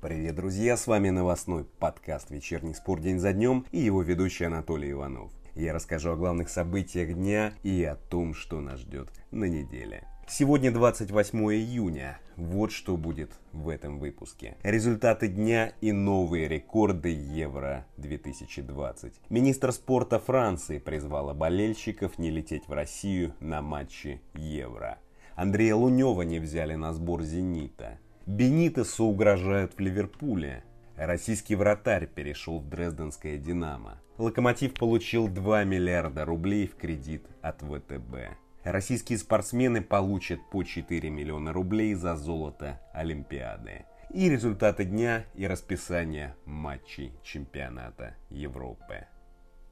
Привет, друзья! С вами новостной подкаст «Вечерний спорт день за днем» и его ведущий Анатолий Иванов. Я расскажу о главных событиях дня и о том, что нас ждет на неделе. Сегодня 28 июня. Вот что будет в этом выпуске. Результаты дня и новые рекорды Евро 2020. Министр спорта Франции призвала болельщиков не лететь в Россию на матчи Евро. Андрея Лунева не взяли на сбор «Зенита». Бенитесу угрожают в Ливерпуле. Российский вратарь перешел в Дрезденское «Динамо». Локомотив получил 2 миллиарда рублей в кредит от ВТБ. Российские спортсмены получат по 4 миллиона рублей за золото Олимпиады. И результаты дня и расписание матчей чемпионата Европы.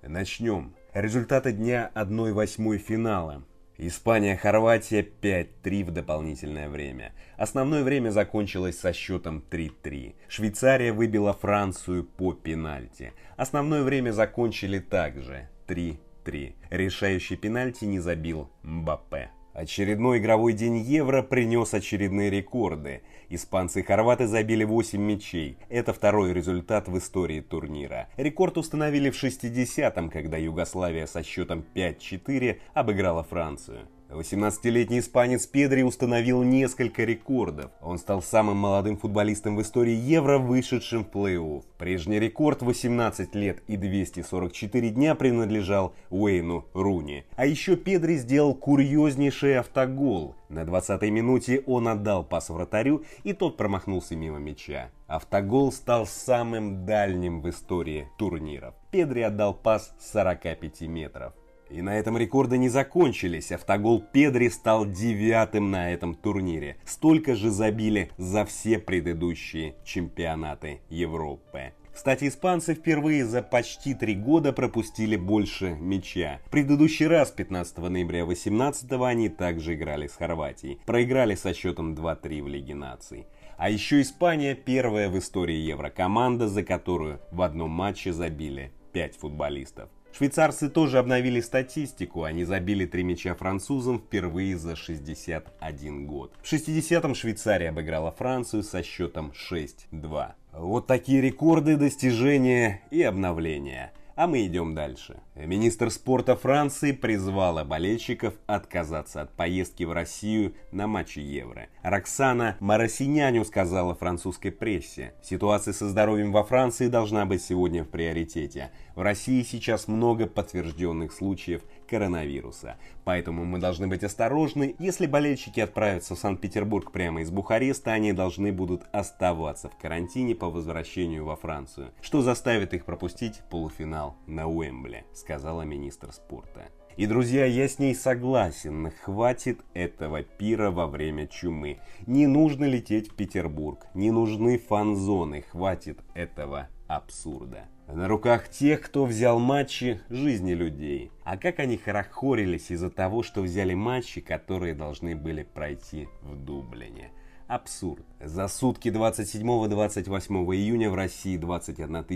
Начнем. Результаты дня 1-8 финала. Испания-Хорватия 5-3 в дополнительное время. Основное время закончилось со счетом 3-3. Швейцария выбила Францию по пенальти. Основное время закончили также 3-3. Решающий пенальти не забил Мбаппе. Очередной игровой день Евро принес очередные рекорды. Испанцы и хорваты забили 8 мячей. Это второй результат в истории турнира. Рекорд установили в 60-м, когда Югославия со счетом 5-4 обыграла Францию. 18-летний испанец Педри установил несколько рекордов. Он стал самым молодым футболистом в истории Евро, вышедшим в плей-офф. Прежний рекорд 18 лет и 244 дня принадлежал Уэйну Руни. А еще Педри сделал курьезнейший автогол. На 20-й минуте он отдал пас вратарю, и тот промахнулся мимо мяча. Автогол стал самым дальним в истории турниров. Педри отдал пас с 45 метров. И на этом рекорды не закончились. Автогол Педри стал девятым на этом турнире. Столько же забили за все предыдущие чемпионаты Европы. Кстати, испанцы впервые за почти три года пропустили больше мяча. В предыдущий раз, 15 ноября 18 они также играли с Хорватией. Проиграли со счетом 2-3 в Лиге наций. А еще Испания первая в истории Еврокоманда, за которую в одном матче забили 5 футболистов. Швейцарцы тоже обновили статистику, они забили три мяча французам впервые за 61 год. В 60-м Швейцария обыграла Францию со счетом 6-2. Вот такие рекорды, достижения и обновления. А мы идем дальше. Министр спорта Франции призвала болельщиков отказаться от поездки в Россию на матчи Евро. Роксана Марасиняню сказала французской прессе, ситуация со здоровьем во Франции должна быть сегодня в приоритете. В России сейчас много подтвержденных случаев коронавируса. Поэтому мы должны быть осторожны. Если болельщики отправятся в Санкт-Петербург прямо из Бухареста, они должны будут оставаться в карантине по возвращению во Францию, что заставит их пропустить полуфинал на Уэмбле, сказала министр спорта. И, друзья, я с ней согласен, хватит этого пира во время чумы. Не нужно лететь в Петербург, не нужны фан-зоны, хватит этого абсурда. На руках тех, кто взял матчи жизни людей. А как они хорохорились из-за того, что взяли матчи, которые должны были пройти в Дублине. Абсурд. За сутки 27-28 июня в России 21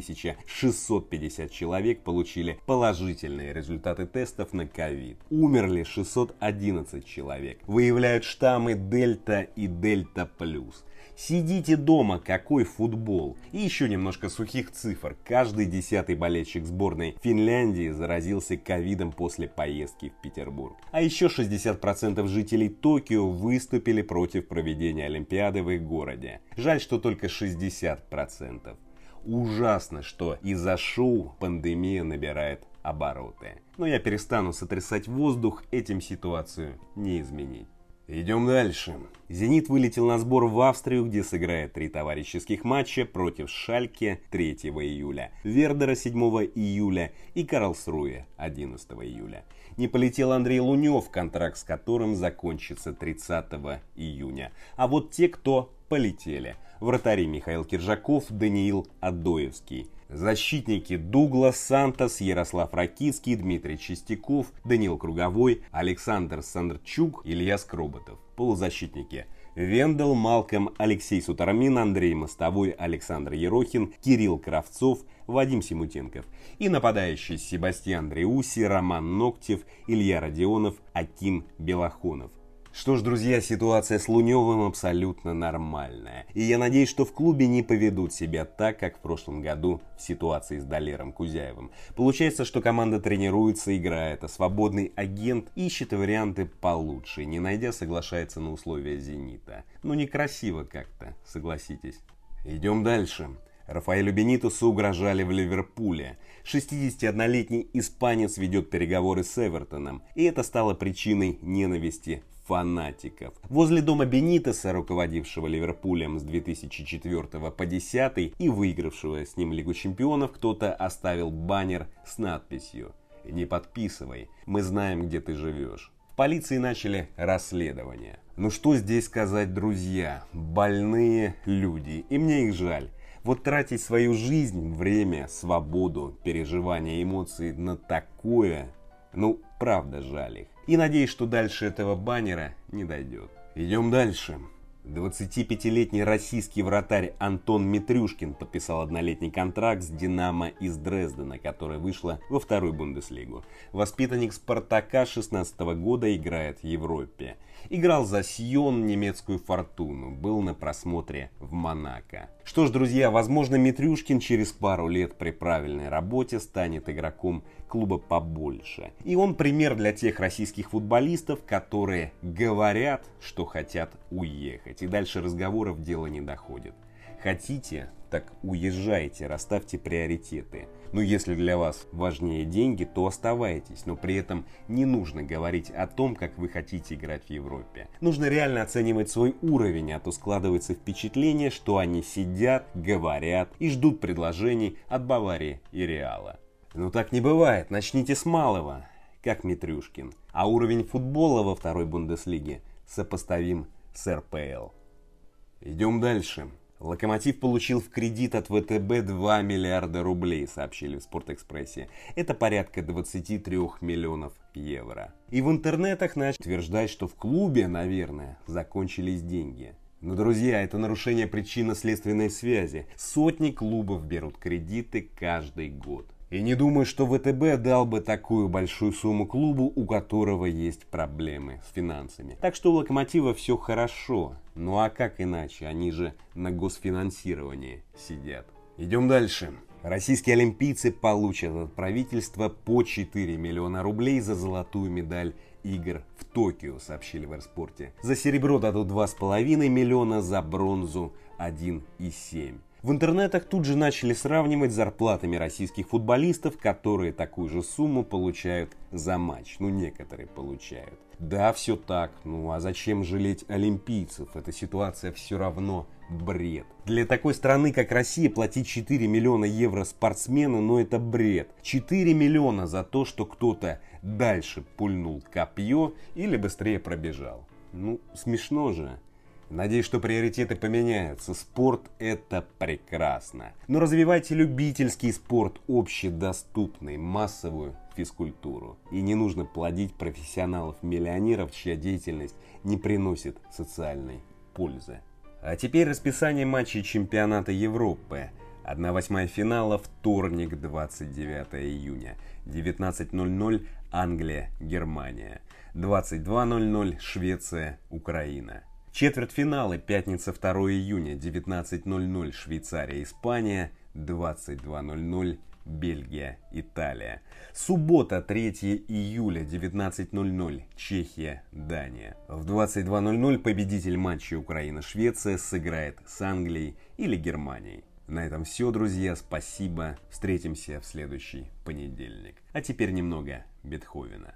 650 человек получили положительные результаты тестов на ковид. Умерли 611 человек. Выявляют штаммы Дельта и Дельта Плюс. Сидите дома, какой футбол. И еще немножко сухих цифр. Каждый десятый болельщик сборной Финляндии заразился ковидом после поездки в Петербург. А еще 60% жителей Токио выступили против проведения Олимпиады в их городе. Жаль, что только 60%. Ужасно, что из-за шоу пандемия набирает обороты. Но я перестану сотрясать воздух, этим ситуацию не изменить. Идем дальше. «Зенит» вылетел на сбор в Австрию, где сыграет три товарищеских матча против Шальке 3 июля, Вердера 7 июля и Карлсруе 11 июля. Не полетел Андрей Лунев, контракт с которым закончится 30 июня. А вот те, кто полетели. Вратари Михаил Киржаков, Даниил Адоевский. Защитники Дуглас Сантос, Ярослав Ракицкий, Дмитрий Чистяков, Данил Круговой, Александр Сандрчук, Илья Скроботов. Полузащитники Вендел, Малком, Алексей Сутармин, Андрей Мостовой, Александр Ерохин, Кирилл Кравцов, Вадим Симутенков и нападающие Себастьян Дреуси, Роман Ноктев, Илья Родионов, Аким Белохонов. Что ж, друзья, ситуация с Луневым абсолютно нормальная. И я надеюсь, что в клубе не поведут себя так, как в прошлом году в ситуации с Далером Кузяевым. Получается, что команда тренируется, играет, а свободный агент ищет варианты получше, не найдя, соглашается на условия «Зенита». Ну, некрасиво как-то, согласитесь. Идем дальше. Рафаэлю Бенитусу угрожали в Ливерпуле. 61-летний испанец ведет переговоры с Эвертоном, и это стало причиной ненависти фанатиков. Возле дома Бенитеса, руководившего Ливерпулем с 2004 по 2010 и выигравшего с ним Лигу Чемпионов, кто-то оставил баннер с надписью «Не подписывай, мы знаем, где ты живешь». В полиции начали расследование. Ну что здесь сказать, друзья? Больные люди, и мне их жаль. Вот тратить свою жизнь, время, свободу, переживания, эмоции на такое, ну, правда жаль их. И надеюсь, что дальше этого баннера не дойдет. Идем дальше. 25-летний российский вратарь Антон Митрюшкин подписал однолетний контракт с «Динамо» из Дрездена, которая вышла во вторую Бундеслигу. Воспитанник «Спартака» 16 года играет в Европе. Играл за Сьон, немецкую «Фортуну», был на просмотре в Монако. Что ж, друзья, возможно, Митрюшкин через пару лет при правильной работе станет игроком клуба побольше. И он пример для тех российских футболистов, которые говорят, что хотят уехать. И дальше разговоров дело не доходит. Хотите, так уезжайте, расставьте приоритеты. Но если для вас важнее деньги, то оставайтесь, но при этом не нужно говорить о том, как вы хотите играть в Европе. Нужно реально оценивать свой уровень, а то складывается впечатление, что они сидят, говорят и ждут предложений от Баварии и Реала. Ну так не бывает, начните с малого, как Митрюшкин. А уровень футбола во второй Бундеслиге сопоставим с РПЛ. Идем дальше. Локомотив получил в кредит от ВТБ 2 миллиарда рублей, сообщили в Спортэкспрессе. Это порядка 23 миллионов евро. И в интернетах начали утверждать, что в клубе, наверное, закончились деньги. Но, друзья, это нарушение причинно-следственной связи. Сотни клубов берут кредиты каждый год. И не думаю, что ВТБ дал бы такую большую сумму клубу, у которого есть проблемы с финансами. Так что у Локомотива все хорошо. Ну а как иначе? Они же на госфинансировании сидят. Идем дальше. Российские олимпийцы получат от правительства по 4 миллиона рублей за золотую медаль игр в Токио, сообщили в Аirsport. За серебро дадут 2,5 миллиона, за бронзу 1,7. В интернетах тут же начали сравнивать зарплатами российских футболистов, которые такую же сумму получают за матч. Ну, некоторые получают. Да, все так. Ну, а зачем жалеть олимпийцев? Эта ситуация все равно бред. Для такой страны, как Россия, платить 4 миллиона евро спортсмену, ну это бред. 4 миллиона за то, что кто-то дальше пульнул копье или быстрее пробежал. Ну, смешно же. Надеюсь, что приоритеты поменяются. Спорт – это прекрасно. Но развивайте любительский спорт, общедоступный, массовую физкультуру. И не нужно плодить профессионалов-миллионеров, чья деятельность не приносит социальной пользы. А теперь расписание матчей чемпионата Европы. 1-8 финала, вторник, 29 июня. 19.00 Англия, Германия. 22.00 Швеция, Украина. Четвертьфиналы. Пятница 2 июня. 19.00 Швейцария, Испания. 22.00 Бельгия, Италия. Суббота, 3 июля, 19.00, Чехия, Дания. В 22.00 победитель матча Украина-Швеция сыграет с Англией или Германией. На этом все, друзья. Спасибо. Встретимся в следующий понедельник. А теперь немного Бетховена.